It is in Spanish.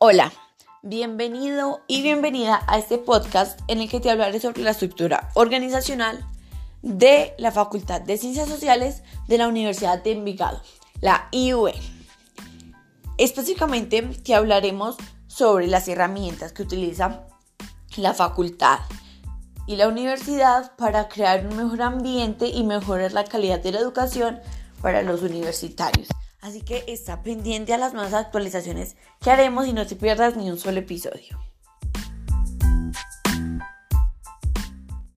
Hola, bienvenido y bienvenida a este podcast en el que te hablaré sobre la estructura organizacional de la Facultad de Ciencias Sociales de la Universidad de Envigado, la IUE. Específicamente te hablaremos sobre las herramientas que utiliza la facultad y la universidad para crear un mejor ambiente y mejorar la calidad de la educación para los universitarios. Así que está pendiente a las nuevas actualizaciones que haremos y no te pierdas ni un solo episodio.